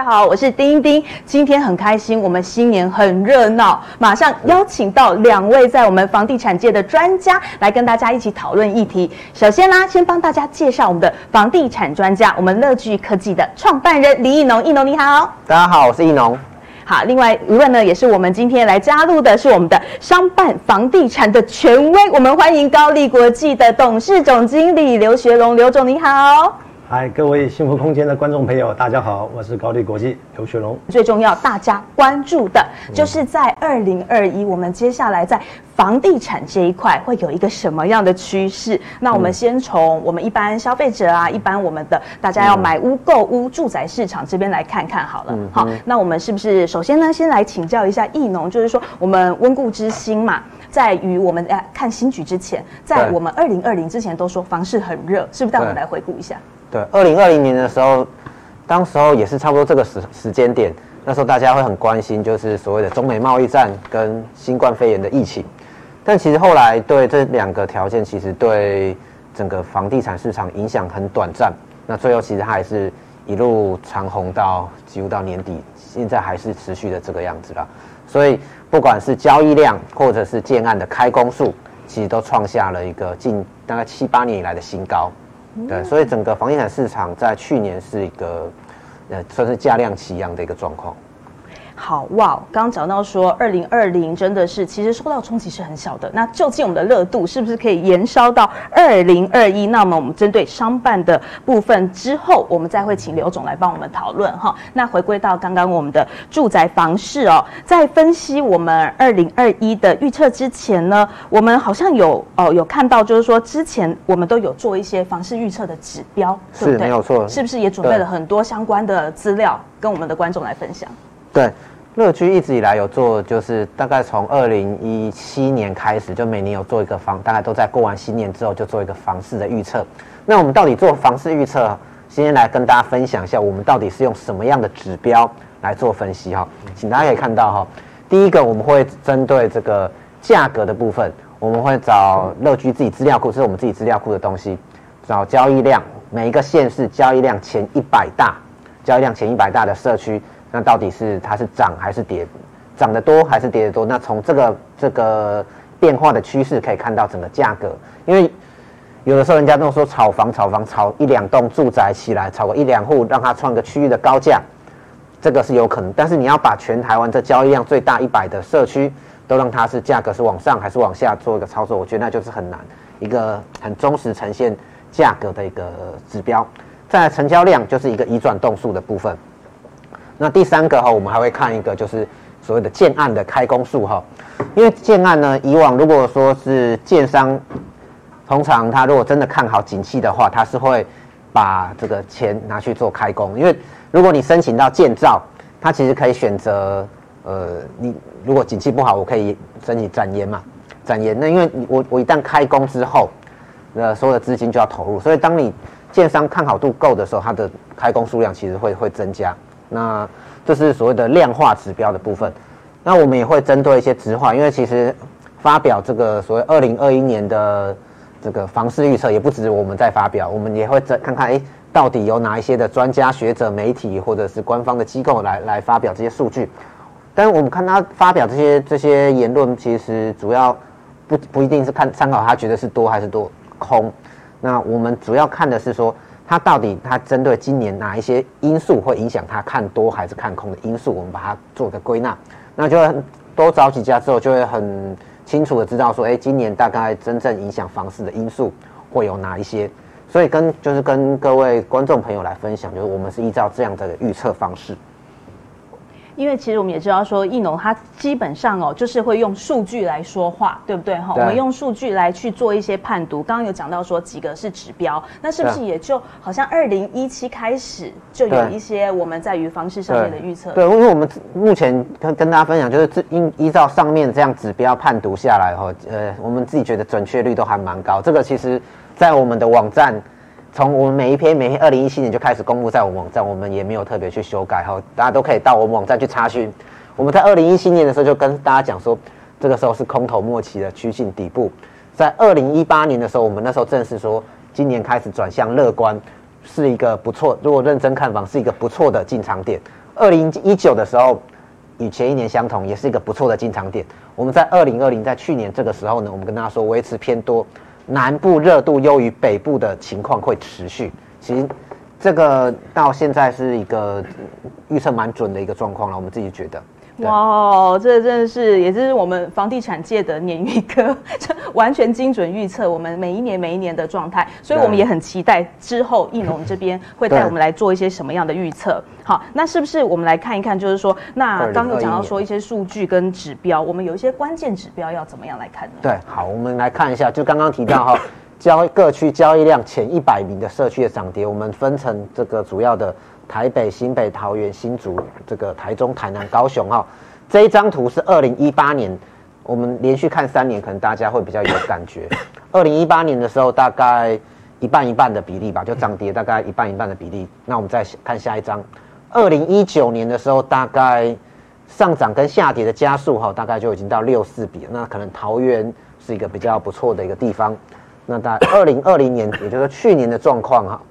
家好，我是丁丁。今天很开心，我们新年很热闹，马上邀请到两位在我们房地产界的专家来跟大家一起讨论议题。首先啦，先帮大家介绍我们的房地产专家，我们乐聚科技的创办人李义农。义农你好，大家好，我是义农。好，另外一位呢，也是我们今天来加入的，是我们的商办房地产的权威，我们欢迎高力国际的董事总经理刘学龙。刘总你好。嗨，各位幸福空间的观众朋友，大家好，我是高力国际刘学龙。最重要，大家关注的就是在二零二一，我们接下来在房地产这一块会有一个什么样的趋势？那我们先从我们一般消费者啊，一般我们的大家要买屋、购屋、住宅市场这边来看看好了。好，那我们是不是首先呢，先来请教一下易农，就是说我们温故知新嘛，在于我们在看新局之前，在我们二零二零之前都说房市很热，是不是？带我们来回顾一下。对，二零二零年的时候，当时候也是差不多这个时时间点，那时候大家会很关心，就是所谓的中美贸易战跟新冠肺炎的疫情。但其实后来对这两个条件，其实对整个房地产市场影响很短暂。那最后其实它还是一路长红到几乎到年底，现在还是持续的这个样子啦。所以不管是交易量或者是建案的开工数，其实都创下了一个近大概七八年以来的新高。对，所以整个房地产市场在去年是一个，呃，算是价量齐扬的一个状况。好哇，刚刚讲到说，二零二零真的是其实受到冲击是很小的。那究竟我们的热度是不是可以延烧到二零二一？那么我们针对商办的部分之后，我们再会请刘总来帮我们讨论哈。那回归到刚刚我们的住宅房市哦，在分析我们二零二一的预测之前呢，我们好像有哦有看到，就是说之前我们都有做一些房市预测的指标，是对不对？没有错，是不是也准备了很多相关的资料跟我们的观众来分享？对。乐居一直以来有做，就是大概从二零一七年开始，就每年有做一个房，大概都在过完新年之后就做一个房市的预测。那我们到底做房市预测，先来跟大家分享一下，我们到底是用什么样的指标来做分析哈？请大家可以看到哈，第一个我们会针对这个价格的部分，我们会找乐居自己资料库，这是我们自己资料库的东西，找交易量，每一个县市交易量前一百大，交易量前一百大的社区。那到底是它是涨还是跌？涨得多还是跌得多？那从这个这个变化的趋势可以看到整个价格，因为有的时候人家都说炒房炒房炒一两栋住宅起来，炒个一两户，让它创个区域的高价，这个是有可能。但是你要把全台湾这交易量最大一百的社区都让它是价格是往上还是往下做一个操作，我觉得那就是很难，一个很忠实呈现价格的一个指标。再来成交量就是一个移转动数的部分。那第三个哈，我们还会看一个，就是所谓的建案的开工数哈。因为建案呢，以往如果说是建商，通常他如果真的看好景气的话，他是会把这个钱拿去做开工。因为如果你申请到建造，他其实可以选择，呃，你如果景气不好，我可以申请展延嘛，展延。那因为我我一旦开工之后，那所有的资金就要投入，所以当你建商看好度够的时候，它的开工数量其实会会增加。那这是所谓的量化指标的部分，那我们也会针对一些质化，因为其实发表这个所谓二零二一年的这个房市预测，也不止我们在发表，我们也会再看看，哎，到底有哪一些的专家学者、媒体或者是官方的机构来来发表这些数据。但是我们看他发表这些这些言论，其实主要不不一定是看参考他觉得是多还是多空，那我们主要看的是说。它到底它针对今年哪一些因素会影响它看多还是看空的因素，我们把它做个归纳，那就多找几家之后，就会很清楚的知道说，哎，今年大概真正影响房市的因素会有哪一些。所以跟就是跟各位观众朋友来分享，就是我们是依照这样的预测方式。因为其实我们也知道说，艺农他基本上哦，就是会用数据来说话，对不对哈？我们用数据来去做一些判读。刚刚有讲到说几个是指标，那是不是也就好像二零一七开始就有一些我们在于方式上面的预测？对，因为我们目前跟跟大家分享，就是依依照上面这样指标判读下来哈，呃，我们自己觉得准确率都还蛮高。这个其实在我们的网站从我们每一篇每篇二零一七年就开始公布在我们网站，我们也没有特别去修改哈，大家都可以到我们网站去查询。我们在二零一七年的时候就跟大家讲说，这个时候是空头末期的趋近底部。在二零一八年的时候，我们那时候正式说，今年开始转向乐观，是一个不错。如果认真看房，是一个不错的进场点。二零一九的时候，与前一年相同，也是一个不错的进场点。我们在二零二零，在去年这个时候呢，我们跟大家说维持偏多。南部热度优于北部的情况会持续，其实这个到现在是一个预测蛮准的一个状况了，我们自己觉得。哇，这真的是，也就是我们房地产界的鲶鱼哥，这 完全精准预测我们每一年每一年的状态，所以我们也很期待之后易农这边会带我们来做一些什么样的预测。好，那是不是我们来看一看，就是说，那刚有讲到说一些数据跟指标，我们有一些关键指标要怎么样来看呢？对，好，我们来看一下，就刚刚提到哈，交各区交易量前一百名的社区的涨跌，我们分成这个主要的。台北、新北、桃园、新竹，这个台中、台南、高雄哈，这一张图是二零一八年，我们连续看三年，可能大家会比较有感觉。二零一八年的时候，大概一半一半的比例吧，就涨跌大概一半一半的比例。那我们再看下一张，二零一九年的时候，大概上涨跟下跌的加速哈，大概就已经到六四比了。那可能桃园是一个比较不错的一个地方。那在二零二零年，也就是说去年的状况哈。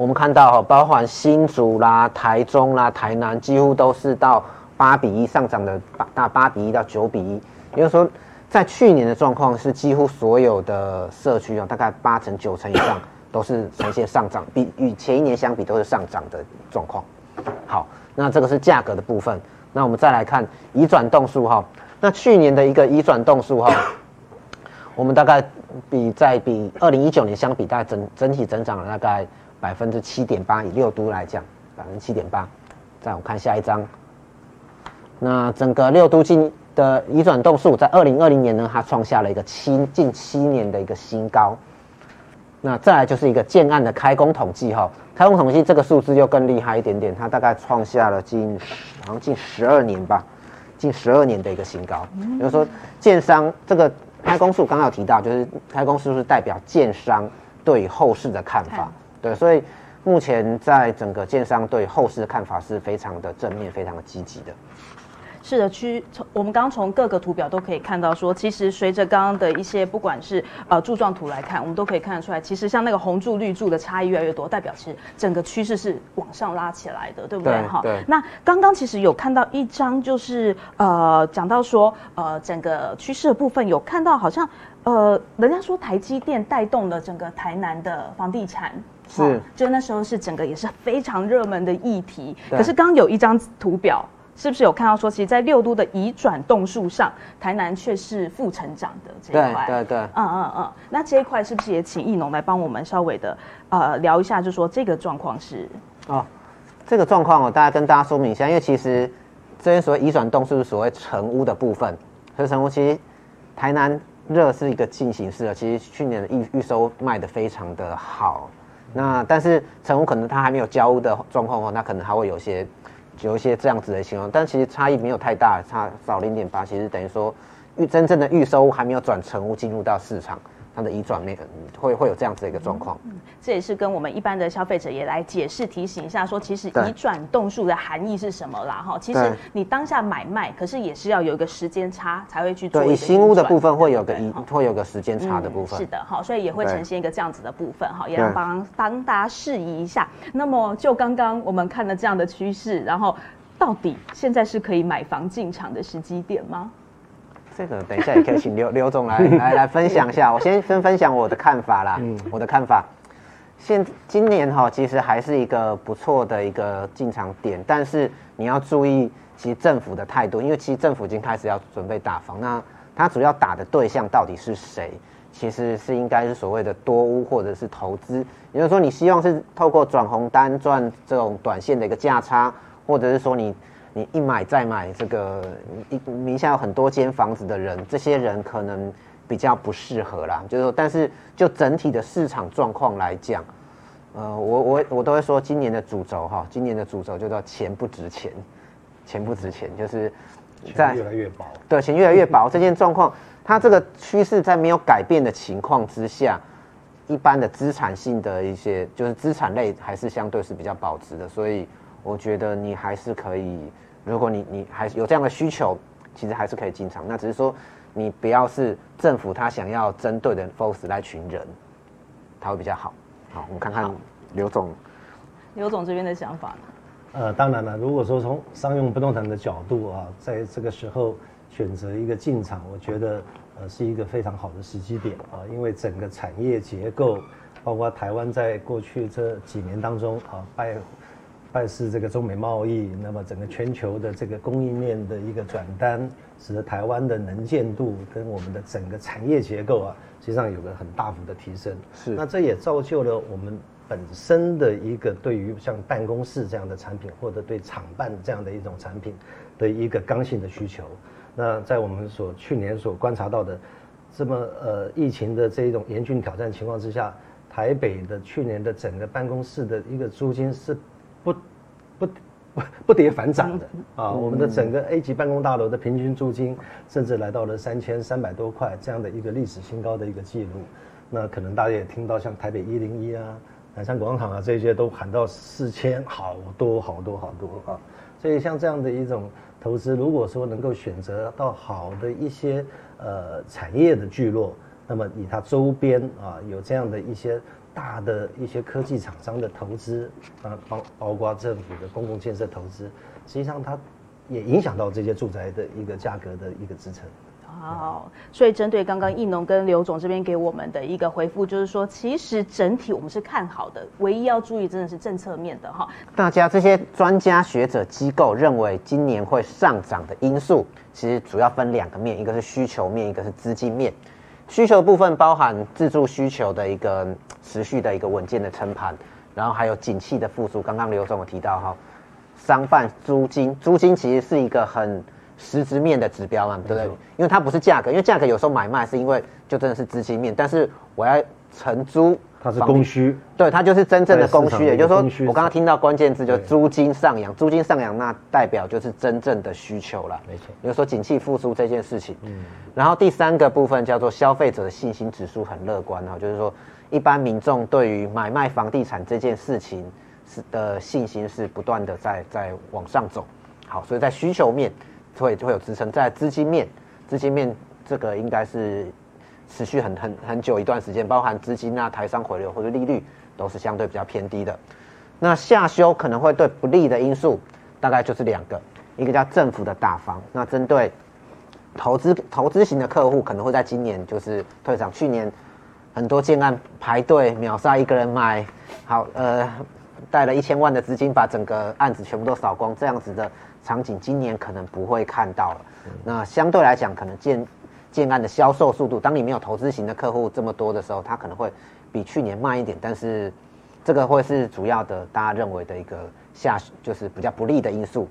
我们看到哈，包含新竹啦、台中啦、台南，几乎都是到八比一上涨的八大八比一到九比一。也就是说，在去年的状况是几乎所有的社区啊，大概八成九成以上都是呈现上涨，比与前一年相比都是上涨的状况。好，那这个是价格的部分。那我们再来看移转动数哈，那去年的一个移转动数哈，我们大概比在比二零一九年相比，大概整整体增长了大概。百分之七点八，以六都来讲，百分之七点八。再我看下一张，那整个六都境的移转动数，在二零二零年呢，它创下了一个七近七年的一个新高。那再来就是一个建案的开工统计哈，开工统计这个数字又更厉害一点点，它大概创下了近好像近十二年吧，近十二年的一个新高。比如说建商这个开工数，刚刚有提到，就是开工数是代表建商对后市的看法。对，所以目前在整个建商对后市的看法是非常的正面，非常的积极的。是的，区从我们刚刚从各个图表都可以看到说，其实随着刚刚的一些不管是呃柱状图来看，我们都可以看得出来，其实像那个红柱绿柱的差异越来越多，代表其实整个趋势是往上拉起来的，对不对？哈。对。那刚刚其实有看到一张，就是呃讲到说呃整个趋势的部分，有看到好像呃人家说台积电带动了整个台南的房地产。是，就那时候是整个也是非常热门的议题。可是刚刚有一张图表，是不是有看到说，其实，在六都的移转动数上，台南却是负成长的这一块？对对对。嗯嗯嗯。那这一块是不是也请易农来帮我们稍微的呃聊一下，就说这个状况是？哦，这个状况我大概跟大家说明一下，因为其实这边所谓移转动数是所谓成屋的部分，所以成屋其实台南热是一个进行式的，其实去年的预预收卖的非常的好。那但是成屋可能它还没有交屋的状况哦，那可能还会有些有一些这样子的情况，但其实差异没有太大，差少零点八，其实等于说预真正的预收还没有转成屋进入到市场。它的移转那个会会有这样子的一个状况，嗯，这也是跟我们一般的消费者也来解释提醒一下，说其实移转栋数的含义是什么啦？哈，其实你当下买卖，可是也是要有一个时间差才会去做。对，新屋的部分会有个移，会有个时间差的部分。是的，哈，所以也会呈现一个这样子的部分，哈，也要帮帮大家释疑一下。那么就刚刚我们看了这样的趋势，然后到底现在是可以买房进场的时机点吗？这个等一下也可以请刘 刘总来来来分享一下。我先分分享我的看法啦。嗯，我的看法，现今年哈其实还是一个不错的一个进场点，但是你要注意，其实政府的态度，因为其实政府已经开始要准备打房，那它主要打的对象到底是谁？其实是应该是所谓的多屋或者是投资，也就是说你希望是透过转红单赚这种短线的一个价差，或者是说你。你一买再买，这个一名下有很多间房子的人，这些人可能比较不适合啦。就是说，但是就整体的市场状况来讲，呃，我我我都会说，今年的主轴哈，今年的主轴就叫钱不值钱，钱不值钱，就是在越来越薄。对，钱越来越薄，这件状况，它这个趋势在没有改变的情况之下，一般的资产性的一些，就是资产类还是相对是比较保值的，所以我觉得你还是可以，如果你你还是有这样的需求，其实还是可以进场。那只是说你不要是政府他想要针对的 FOS 那群人，他会比较好。好，我们看看刘总，刘总这边的想法呢？呃，当然了，如果说从商用不动产的角度啊，在这个时候选择一个进场，我觉得。呃，是一个非常好的时机点啊，因为整个产业结构，包括台湾在过去这几年当中啊，拜拜师这个中美贸易，那么整个全球的这个供应链的一个转单，使得台湾的能见度跟我们的整个产业结构啊，实际上有个很大幅的提升。是，那这也造就了我们本身的一个对于像办公室这样的产品，或者对厂办这样的一种产品的一个刚性的需求。那在我们所去年所观察到的，这么呃疫情的这一种严峻挑战情况之下，台北的去年的整个办公室的一个租金是不不不 不跌反涨的啊，我们的整个 A 级办公大楼的平均租金甚至来到了三千三百多块这样的一个历史新高的一个记录。那可能大家也听到像台北一零一啊、南山广场啊这些都喊到四千，好多好多好多啊，所以像这样的一种。投资如果说能够选择到好的一些呃产业的聚落，那么以它周边啊有这样的一些大的一些科技厂商的投资啊，包包括政府的公共建设投资，实际上它也影响到这些住宅的一个价格的一个支撑。好，所以针对刚刚易农跟刘总这边给我们的一个回复，就是说，其实整体我们是看好的，唯一要注意真的是政策面的哈。大家这些专家学者机构认为今年会上涨的因素，其实主要分两个面，一个是需求面，一个是资金面。需求部分包含自住需求的一个持续的一个稳健的撑盘，然后还有景气的复苏。刚刚刘总有提到哈，商办租金，租金其实是一个很。实质面的指标嘛，对不对？因为它不是价格，因为价格有时候买卖是因为就真的是资金面，但是我要承租，它是供需，对，它就是真正的供需，也就是说，我刚刚听到关键字就是租金上扬，租金上扬那代表就是真正的需求了，没错。比如说景气复苏这件事情，嗯，然后第三个部分叫做消费者的信心指数很乐观哈，就是说一般民众对于买卖房地产这件事情是的信心是不断的在在往上走，好，所以在需求面。会会有支撑，在资金面，资金面这个应该是持续很很很久一段时间，包含资金啊、台商回流或者利率都是相对比较偏低的。那下修可能会对不利的因素，大概就是两个，一个叫政府的大方，那针对投资投资型的客户可能会在今年就是退场，去年很多建案排队秒杀一个人买，好呃带了一千万的资金把整个案子全部都扫光，这样子的。场景今年可能不会看到了，那相对来讲，可能建建案的销售速度，当你没有投资型的客户这么多的时候，它可能会比去年慢一点，但是这个会是主要的大家认为的一个下就是比较不利的因素。